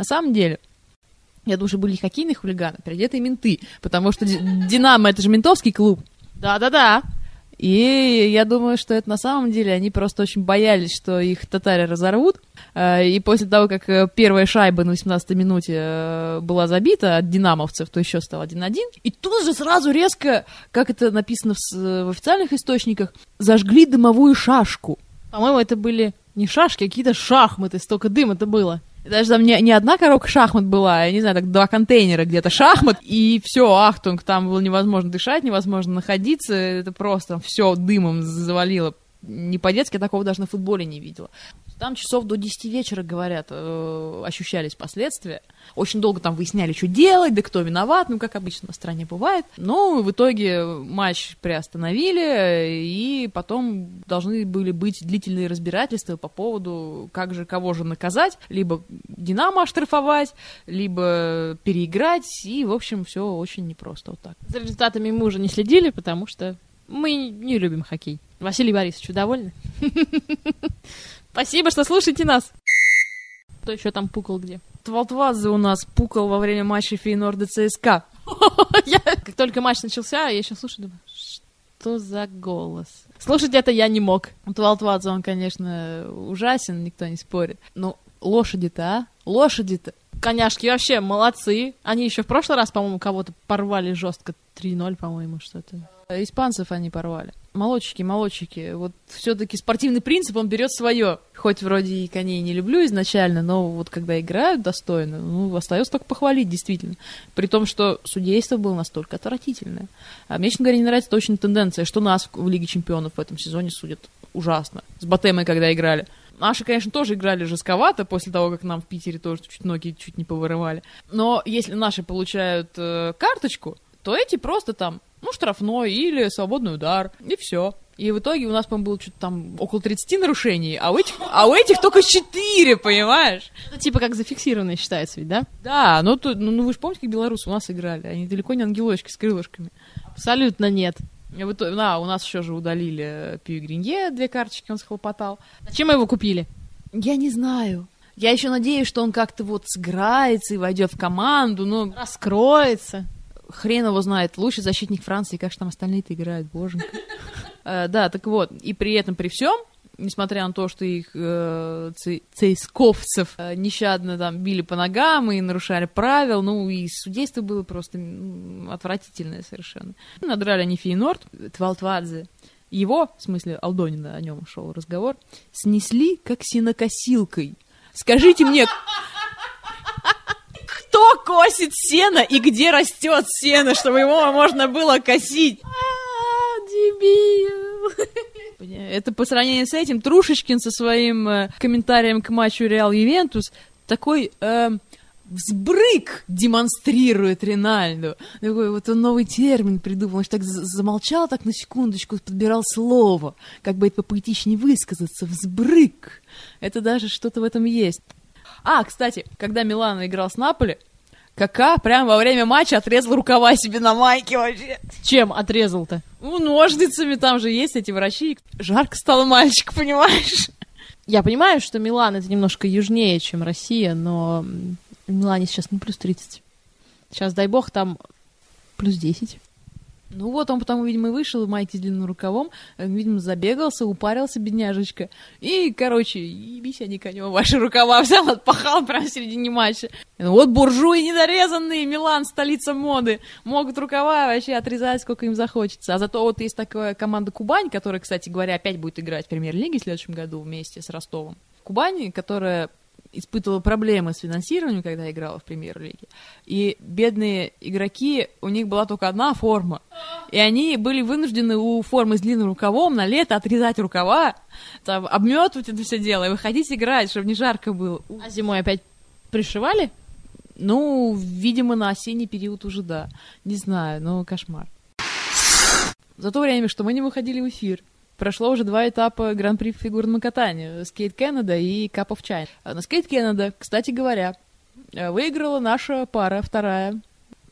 На самом деле, я думаю, что были хоккейные хулиганы, переодетые менты, потому что «Динамо» — это же ментовский клуб. Да-да-да. И я думаю, что это на самом деле они просто очень боялись, что их татари разорвут. Э, и после того, как э, первая шайба на 18-й минуте э, была забита от динамовцев, то еще стал 1-1. И тут же сразу резко, как это написано в, в официальных источниках, зажгли дымовую шашку. По-моему, это были не шашки, а какие-то шахматы, столько дыма это было. Даже там не, не одна коробка шахмат была, я не знаю, так два контейнера где-то шахмат, и все, ахтунг, там было невозможно дышать, невозможно находиться, это просто все дымом завалило. Не по-детски, я такого даже на футболе не видела. Там часов до 10 вечера, говорят, э, ощущались последствия. Очень долго там выясняли, что делать, да кто виноват, ну, как обычно на стране бывает. Но в итоге матч приостановили, и потом должны были быть длительные разбирательства по поводу, как же, кого же наказать, либо Динамо оштрафовать, либо переиграть, и, в общем, все очень непросто вот так. За результатами мы уже не следили, потому что мы не любим хоккей. Василий Борисович, довольны? Спасибо, что слушаете нас. Кто еще там пукал где? Твалтвазы у нас пукал во время матча Фейнорда ЦСКА. как только матч начался, я еще слушаю, думаю, что за голос? Слушать это я не мог. Твалтваза, он, конечно, ужасен, никто не спорит. Но лошади-то, а? Лошади-то. Коняшки вообще молодцы. Они еще в прошлый раз, по-моему, кого-то порвали жестко. 3-0, по-моему, что-то. Испанцев они порвали. Молодчики, молодчики. Вот все-таки спортивный принцип, он берет свое. Хоть вроде и коней не люблю изначально, но вот когда играют достойно, ну, остается только похвалить, действительно. При том, что судейство было настолько отвратительное. А мне, честно говоря, не нравится точно тенденция, что нас в Лиге Чемпионов в этом сезоне судят ужасно. С Батемой, когда играли. Наши, конечно, тоже играли жестковато после того, как нам в Питере тоже чуть ноги чуть не повырывали. Но если наши получают э, карточку, то эти просто там ну, штрафной или свободный удар, и все. И в итоге у нас, по-моему, было что-то там около 30 нарушений, а у этих, а у этих только 4, понимаешь? Ну, типа как зафиксированные считается ведь, да? Да, ну, то, ну, ну вы же помните, как белорусы у нас играли? Они далеко не ангелочки с крылышками. Абсолютно нет. И в итоге, да, у нас еще же удалили Пью Гринье, две карточки он схлопотал. Зачем мы его купили? Я не знаю. Я еще надеюсь, что он как-то вот сыграется и войдет в команду, но... Раскроется хрен его знает, лучший защитник Франции, как же там остальные-то играют, боженька. Э, да, так вот, и при этом, при всем, несмотря на то, что их э, цейсковцев э, нещадно там били по ногам и нарушали правил, ну и судейство было просто отвратительное совершенно. Надрали они Фейнорд, Твалтвадзе, его, в смысле Алдонина, о нем шел разговор, снесли как синокосилкой. Скажите мне, кто косит сено и где растет сено, чтобы его можно было косить? А, дебил. Это по сравнению с этим Трушечкин со своим э, комментарием к матчу Реал Ювентус такой э, взбрык демонстрирует Ринальду. Такой вот он новый термин придумал, он так замолчал так на секундочку, подбирал слово, как бы это поэтичнее высказаться, взбрык. Это даже что-то в этом есть. А, кстати, когда Милан играл с Наполи, Кака прямо во время матча отрезал рукава себе на майке вообще. Чем отрезал-то? Ну, ножницами, там же есть эти врачи. Жарко стало мальчик, понимаешь? Я понимаю, что Милан это немножко южнее, чем Россия, но в Милане сейчас не плюс 30. Сейчас, дай бог, там плюс 10. Ну вот, он потом, видимо, вышел в майке с длинным рукавом, э, видимо, забегался, упарился, бедняжечка. И, короче, ебись они конем ваши рукава взял, отпахал прямо в середине матча. Ну вот буржуи недорезанные, Милан, столица моды, могут рукава вообще отрезать, сколько им захочется. А зато вот есть такая команда Кубань, которая, кстати говоря, опять будет играть в премьер-лиге в следующем году вместе с Ростовом. Кубань, которая испытывала проблемы с финансированием, когда играла в премьер-лиге. И бедные игроки, у них была только одна форма. И они были вынуждены у формы с длинным рукавом на лето отрезать рукава, там, обметывать это все дело и выходить играть, чтобы не жарко было. А зимой опять пришивали? Ну, видимо, на осенний период уже да. Не знаю, но кошмар. За то время, что мы не выходили в эфир, прошло уже два этапа Гран-при фигурного катания. Skate Canada и Cup of China. А на Skate Canada, кстати говоря, э, выиграла наша пара, вторая.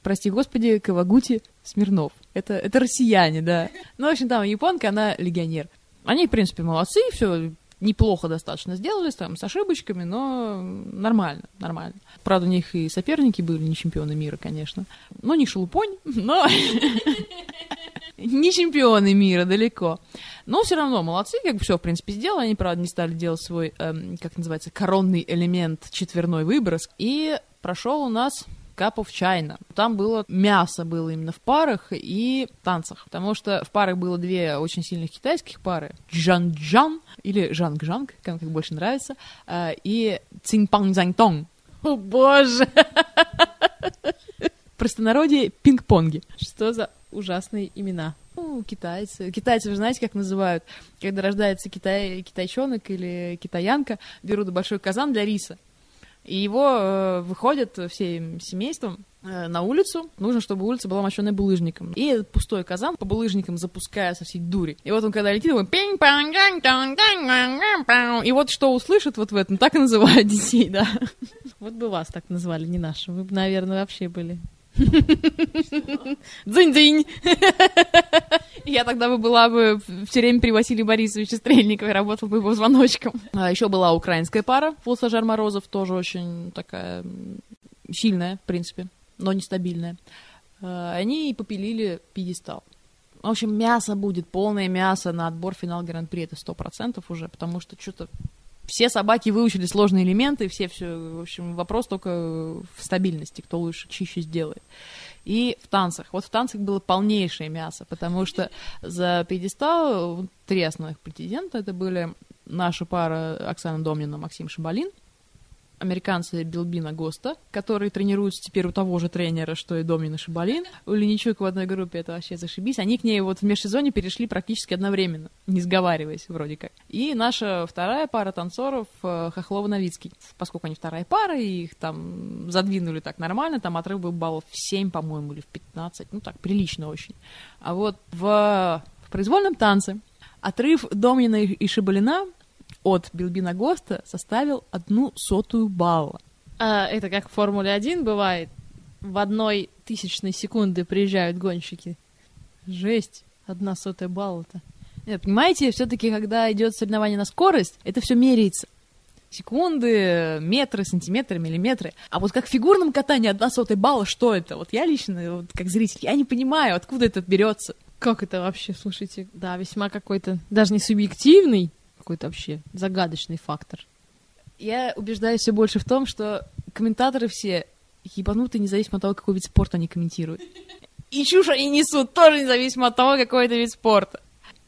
Прости господи, Кавагути Смирнов. Это, это россияне, да. Ну, в общем, там японка, она легионер. Они, в принципе, молодцы, все неплохо достаточно сделали, там, с ошибочками, но нормально, нормально. Правда, у них и соперники были не чемпионы мира, конечно. Но не шелупонь, но не чемпионы мира, далеко. Но все равно молодцы, как бы все, в принципе, сделали. Они, правда, не стали делать свой, эм, как называется, коронный элемент, четверной выброс. И прошел у нас Cup of China. Там было мясо было именно в парах и танцах, потому что в парах было две очень сильных китайских пары. Джан-Джан или Жанг-Жанг, кому как больше нравится, э, и Цинь-Панг-Занг-Тонг. О боже! Простонародье пинг-понги. Что за ужасные имена? Ну, китайцы. Китайцы, вы знаете, как называют? Когда рождается китай, китайчонок или китаянка, берут большой казан для риса. И его э, выходят всем семейством э, на улицу. Нужно, чтобы улица была мощенная булыжником. И этот пустой казан по булыжникам запуская со всей дури. И вот он, когда летит, он пинг панг И вот что услышит вот в этом, так и называют детей, да. Вот бы вас так назвали, не наши. Вы бы, наверное, вообще были. Дзынь-дзынь! Я тогда бы была бы все время при Василии Борисовиче Стрельникове, работала бы его звоночком. А еще была украинская пара, Волсажар Морозов, тоже очень такая сильная, в принципе, но нестабильная. А, они попилили пьедестал. В общем, мясо будет, полное мясо на отбор финал Гран-при, это сто процентов уже, потому что что-то все собаки выучили сложные элементы, все все, в общем, вопрос только в стабильности, кто лучше чище сделает. И в танцах. Вот в танцах было полнейшее мясо, потому что за пьедестал три основных претендента это были наша пара Оксана Домнина, Максим Шабалин – американцы Билбина Госта, которые тренируются теперь у того же тренера, что и Домин и Шабалин. У Леничук в одной группе это вообще зашибись. Они к ней вот в межсезоне перешли практически одновременно, не сговариваясь вроде как. И наша вторая пара танцоров э, Хохлова-Новицкий. Поскольку они вторая пара, и их там задвинули так нормально, там отрыв был баллов в 7, по-моему, или в 15, ну так, прилично очень. А вот в, в произвольном танце отрыв Домина и Шабалина от Билбина Госта составил одну сотую балла. А, это как в Формуле 1 бывает. В одной тысячной секунды приезжают гонщики. Жесть, одна сотая балла-то. Нет, понимаете, все-таки, когда идет соревнование на скорость, это все меряется. Секунды, метры, сантиметры, миллиметры. А вот как в фигурном катании одна сотая балла, что это? Вот я лично, вот, как зритель, я не понимаю, откуда это берется. Как это вообще, слушайте? Да, весьма какой-то, даже не субъективный, какой-то вообще загадочный фактор. Я убеждаюсь все больше в том, что комментаторы все ебанутые, независимо от того, какой вид спорта они комментируют. И чушь они несут, тоже независимо от того, какой это вид спорта.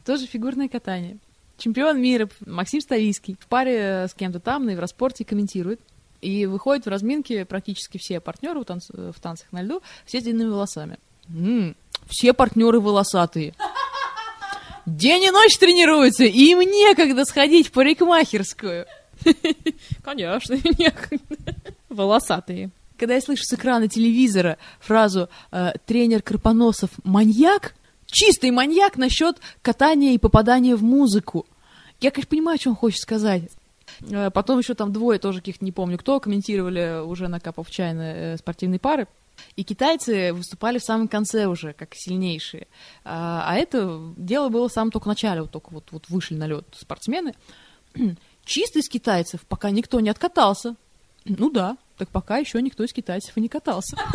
Тоже фигурное катание. Чемпион мира Максим Ставийский в паре с кем-то там на Евроспорте комментирует. И выходит в разминке практически все партнеры в, танц... в танцах на льду, все с длинными волосами. М-м, все партнеры волосатые день и ночь тренируются, и им некогда сходить в парикмахерскую. Конечно, некогда. Волосатые. Когда я слышу с экрана телевизора фразу э, «тренер Карпоносов маньяк», чистый маньяк насчет катания и попадания в музыку. Я, конечно, понимаю, что он хочет сказать. Э, потом еще там двое, тоже каких-то не помню кто, комментировали уже на Cup of China э, спортивные пары. И китайцы выступали в самом конце уже, как сильнейшие. А, а это дело было в самом только начале, вот только вот, вот вышли на лед спортсмены. Чисто из китайцев пока никто не откатался. Ну да, так пока еще никто из китайцев и не катался.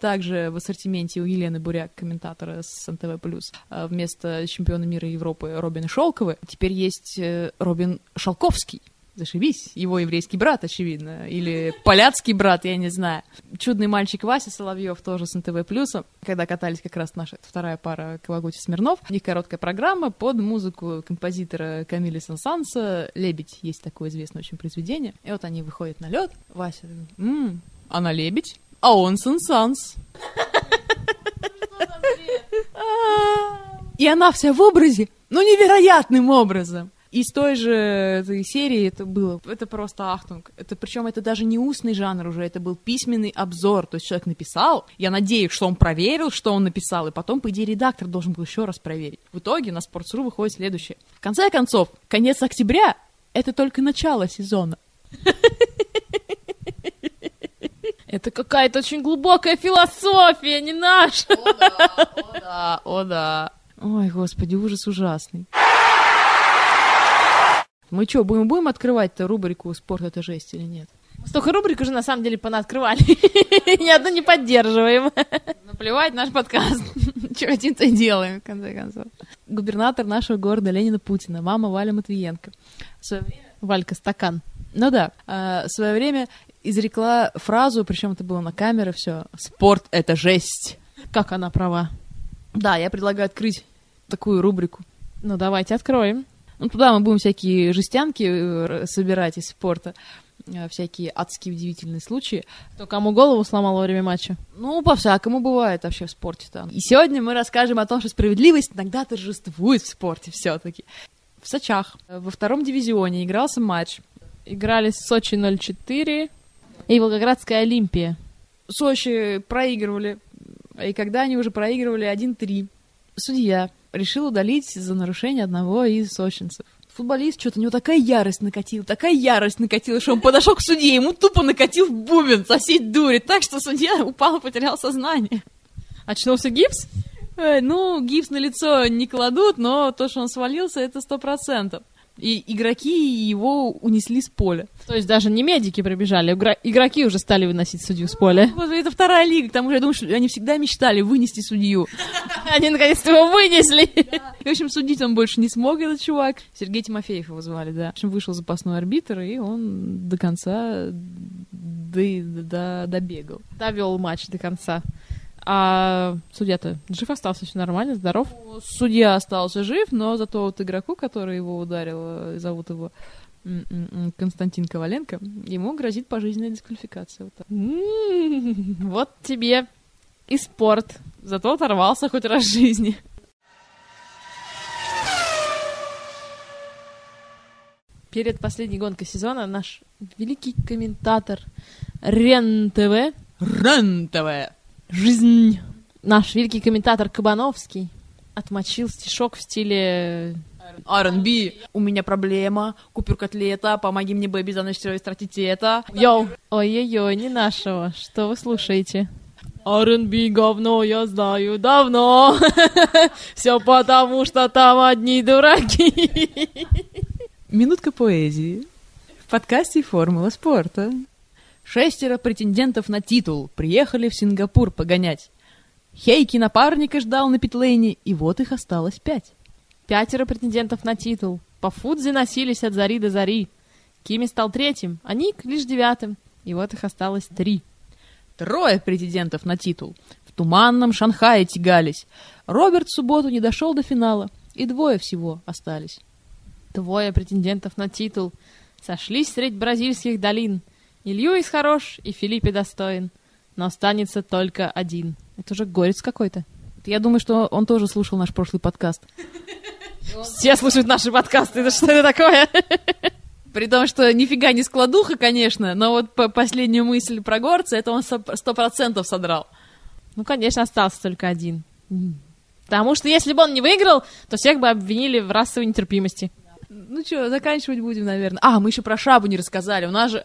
Также в ассортименте у Елены Буряк, комментатора с НТВ+, а, вместо чемпиона мира Европы Робина Шолковы, теперь есть э, Робин Шалковский. Зашибись, его еврейский брат, очевидно, или поляцкий брат, я не знаю. Чудный мальчик Вася Соловьев тоже с НТВ Плюса, когда катались как раз наша вторая пара Кавагути Смирнов. У них короткая программа под музыку композитора Камиля Сансанса. «Лебедь» есть такое известное очень произведение. И вот они выходят на лед. Вася, м она лебедь, а он Сансанс. И она вся в образе, ну невероятным образом из той же этой серии это было. Это просто ахтунг. Это причем это даже не устный жанр уже, это был письменный обзор. То есть человек написал, я надеюсь, что он проверил, что он написал, и потом, по идее, редактор должен был еще раз проверить. В итоге на Sports.ru выходит следующее. В конце концов, конец октября — это только начало сезона. Это какая-то очень глубокая философия, не наша. О да, о да, о да. Ой, господи, ужас ужасный. Мы что, будем, будем открывать-то рубрику «Спорт — это жесть» или нет? Столько рубрик уже на самом деле понаоткрывали. Ни одну не поддерживаем. Наплевать наш подкаст. Что хотим, то и делаем, в конце концов. Губернатор нашего города Ленина Путина, мама Валя Матвиенко. В свое время... Валька, стакан. Ну да, а, в свое время изрекла фразу, причем это было на камеры все. Спорт — это жесть. Как она права. Да, я предлагаю открыть такую рубрику. Ну, давайте откроем. Ну, туда мы будем всякие жестянки э, собирать из спорта, э, всякие адские удивительные случаи. Кто кому голову сломал во время матча? Ну, по-всякому бывает вообще в спорте-то. И сегодня мы расскажем о том, что справедливость иногда торжествует в спорте все-таки. В Сочах во втором дивизионе игрался матч. Играли Сочи 0-4 и Волгоградская Олимпия. Сочи проигрывали, и когда они уже проигрывали 1-3, судья решил удалить за нарушение одного из сочинцев. Футболист что-то, у него такая ярость накатила, такая ярость накатила, что он подошел к судье, ему тупо накатил бубен со всей дури, так что судья упал и потерял сознание. Очнулся гипс? Э, ну, гипс на лицо не кладут, но то, что он свалился, это сто процентов. И игроки его унесли с поля. То есть даже не медики прибежали, игроки уже стали выносить судью с поля. Вот это вторая лига, к тому же я думаю, что они всегда мечтали вынести судью. Они наконец-то его вынесли. И, в общем, судить он больше не смог, этот чувак. Сергей Тимофеев его звали, да. В общем, вышел запасной арбитр, и он до конца добегал. Довел матч до конца. А судья-то жив остался, все нормально, здоров. Судья остался жив, но зато вот игроку, который его ударил, э, зовут его м, м, м, Константин Коваленко, ему грозит пожизненная дисквалификация. Вот так. М, Вот тебе и спорт. Зато оторвался хоть раз в жизни. Перед последней гонкой сезона наш великий комментатор Рен ТВ Рентовая. «Жизнь». Наш великий комментатор Кабановский отмочил стишок в стиле R&B. У меня проблема. Купер котлета. Помоги мне, бэби, за ночь истратить это. «Йоу». Ой-ой-ой, не нашего. Что вы слушаете? R&B говно я знаю давно. Все потому, что там одни дураки. Минутка поэзии. В подкасте «Формула спорта». Шестеро претендентов на титул приехали в Сингапур погонять. Хейки напарника ждал на питлейне, и вот их осталось пять. Пятеро претендентов на титул. По Фудзе носились от зари до зари. Кими стал третьим, а Ник лишь девятым. И вот их осталось три. Трое претендентов на титул. В туманном Шанхае тягались. Роберт в субботу не дошел до финала, и двое всего остались. Двое претендентов на титул сошлись средь бразильских долин. И Льюис хорош, и Филиппе достоин. Но останется только один. Это уже горец какой-то. Я думаю, что он тоже слушал наш прошлый подкаст. Все слушают наши подкасты. Это что это такое? При том, что нифига не складуха, конечно, но вот по последнюю мысль про горца, это он сто процентов содрал. Ну, конечно, остался только один. Потому что если бы он не выиграл, то всех бы обвинили в расовой нетерпимости. Ну что, заканчивать будем, наверное. А, мы еще про шабу не рассказали. У нас же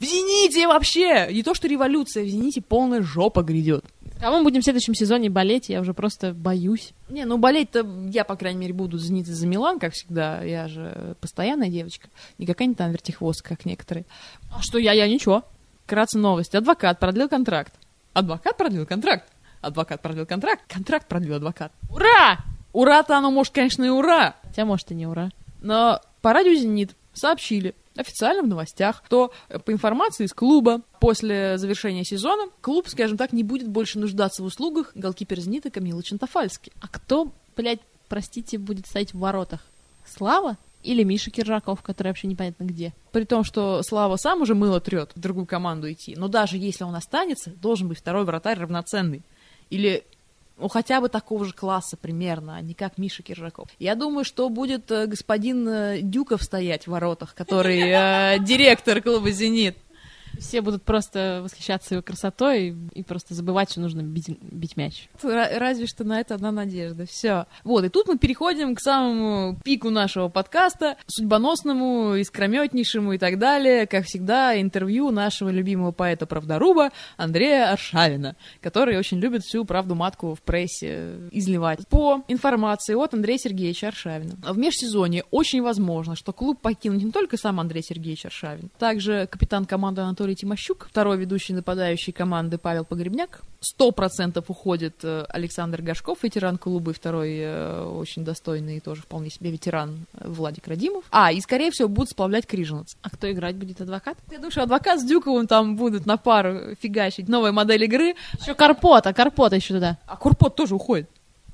в «Зените» вообще! Не то, что революция, в «Зените» полная жопа грядет. Кого мы будем в следующем сезоне болеть? Я уже просто боюсь. Не, ну болеть-то я, по крайней мере, буду «Зенит» за Милан, как всегда. Я же постоянная девочка. Не какая-нибудь там вертихвостка, как некоторые. А что я? Я ничего. Вкратце новость. Адвокат продлил контракт. Адвокат продлил контракт. Адвокат продлил контракт. Контракт продлил адвокат. Ура! Ура-то оно, может, конечно, и ура. Хотя, может, и не ура. Но по радио «Зенит» сообщили, официально в новостях, что э, по информации из клуба после завершения сезона клуб, скажем так, не будет больше нуждаться в услугах голкипера «Зенита» Камилы Чантафальски. А кто, блядь, простите, будет стоять в воротах? Слава? Или Миша Киржаков, который вообще непонятно где? При том, что Слава сам уже мыло трет в другую команду идти, но даже если он останется, должен быть второй вратарь равноценный. Или ну, хотя бы такого же класса примерно, а не как Миша Киржаков. Я думаю, что будет э, господин э, Дюков стоять в воротах, который э, директор клуба «Зенит». Все будут просто восхищаться его красотой и просто забывать, что нужно бить, бить мяч. Ра- Разве что на это одна надежда. Все. Вот, и тут мы переходим к самому пику нашего подкаста, судьбоносному, искрометнейшему и так далее. Как всегда, интервью нашего любимого поэта-правдоруба Андрея Аршавина, который очень любит всю правду матку в прессе изливать. По информации от Андрея Сергеевича Аршавина. В межсезонье очень возможно, что клуб покинут не только сам Андрей Сергеевич Аршавин, также капитан команды Анатолий Тимощук, второй ведущий нападающий команды Павел Погребняк, сто процентов уходит э, Александр Гашков, ветеран клуба, и второй э, очень достойный и тоже вполне себе ветеран э, Владик Радимов. А, и, скорее всего, будут сплавлять Крижинец. А кто играть будет адвокат? Я думаю, что адвокат с Дюковым там будут на пару фигачить. Новая модель игры. Еще Карпота, Карпота еще туда. А Курпот тоже уходит.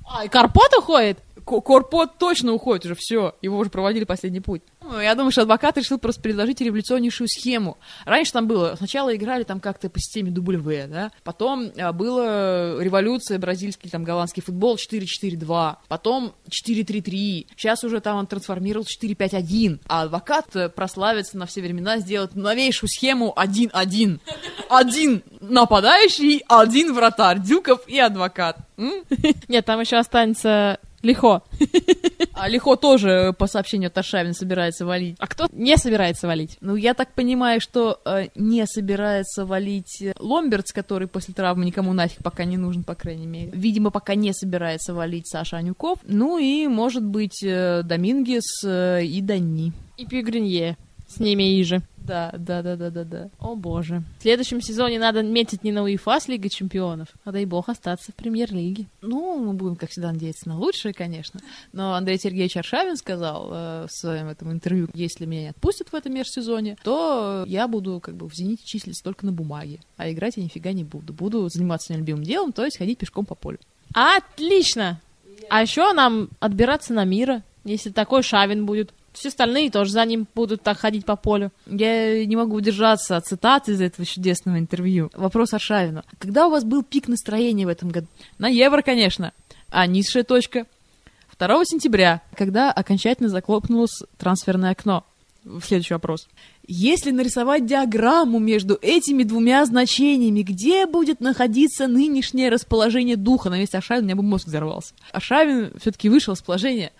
А, и Карпот уходит? Ко- Корпот точно уходит уже, все. Его уже проводили последний путь. Ну, я думаю, что адвокат решил просто предложить революционнейшую схему. Раньше там было, сначала играли там как-то по системе W, да, потом а, была революция, бразильский, там, голландский футбол 4-4-2, потом 4-3-3, сейчас уже там он трансформировал 4-5-1, а адвокат э, прославится на все времена, сделать новейшую схему 1-1. Один нападающий, один вратарь, Дюков и адвокат. Нет, там еще останется Лихо. А Лихо тоже, по сообщению от Аршавина, собирается валить. А кто не собирается валить? Ну, я так понимаю, что э, не собирается валить э, Ломберц, который после травмы никому нафиг пока не нужен, по крайней мере. Видимо, пока не собирается валить Саша Анюков. Ну и, может быть, э, Домингес э, и Дани. И Пьюгринье. С ними и же. Да, да, да, да, да, да. О боже. В следующем сезоне надо метить не на УЕФА с Лигой Чемпионов, а дай бог остаться в Премьер-лиге. Ну, мы будем, как всегда, надеяться на лучшее, конечно. Но Андрей Сергеевич Аршавин сказал э, в своем этом интервью, если меня не отпустят в этом межсезоне, то я буду как бы в «Зените» числиться только на бумаге, а играть я нифига не буду. Буду заниматься своим любимым делом, то есть ходить пешком по полю. Отлично! А еще нам отбираться на мира, если такой Шавин будет. Все остальные тоже за ним будут так ходить по полю. Я не могу удержаться от цитат из этого чудесного интервью. Вопрос Аршавину. Когда у вас был пик настроения в этом году? На евро, конечно. А низшая точка? 2 сентября, когда окончательно захлопнулось трансферное окно. Следующий вопрос. Если нарисовать диаграмму между этими двумя значениями, где будет находиться нынешнее расположение духа? На месте Аршавина у меня бы мозг взорвался. Аршавин все-таки вышел с положения.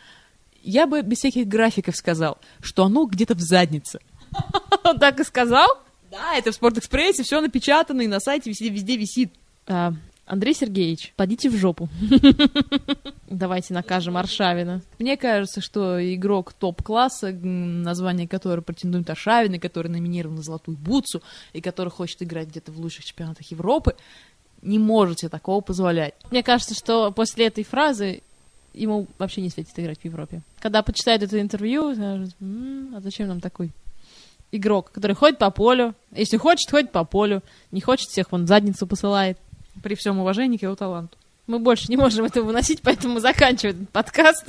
Я бы без всяких графиков сказал, что оно где-то в заднице. Он так и сказал? Да, это в Спортэкспрессе, все напечатано и на сайте везде, везде висит. А, Андрей Сергеевич, подите в жопу. Давайте накажем Аршавина. Мне кажется, что игрок топ-класса, название которого претендует Аршавин, и который номинирован на Золотую Бутсу, и который хочет играть где-то в лучших чемпионатах Европы, не может себе такого позволять. Мне кажется, что после этой фразы ему вообще не светит играть в Европе. Когда почитает это интервью, скажет, «М, а зачем нам такой игрок, который ходит по полю? Если хочет, ходит по полю. Не хочет, всех вон задницу посылает. При всем уважении к его таланту. Мы больше не можем это выносить, поэтому заканчиваем этот подкаст.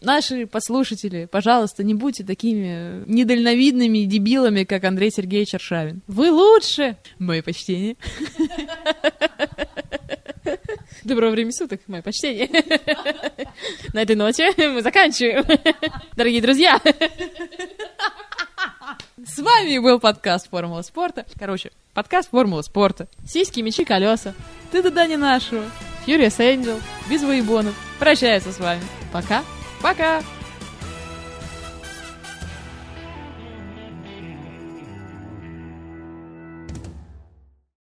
Наши послушатели, пожалуйста, не будьте такими недальновидными дебилами, как Андрей Сергеевич Аршавин. Вы лучше! Мое почтение. Доброго времени суток, мое почтение. На этой ноте мы заканчиваем. Дорогие друзья, С вами был подкаст «Формула спорта». Короче, подкаст «Формула спорта». сиськи, мечи, колеса. Ты туда не нашего. Furious Angel. Без воебонов. Прощается с вами. Пока. Пока!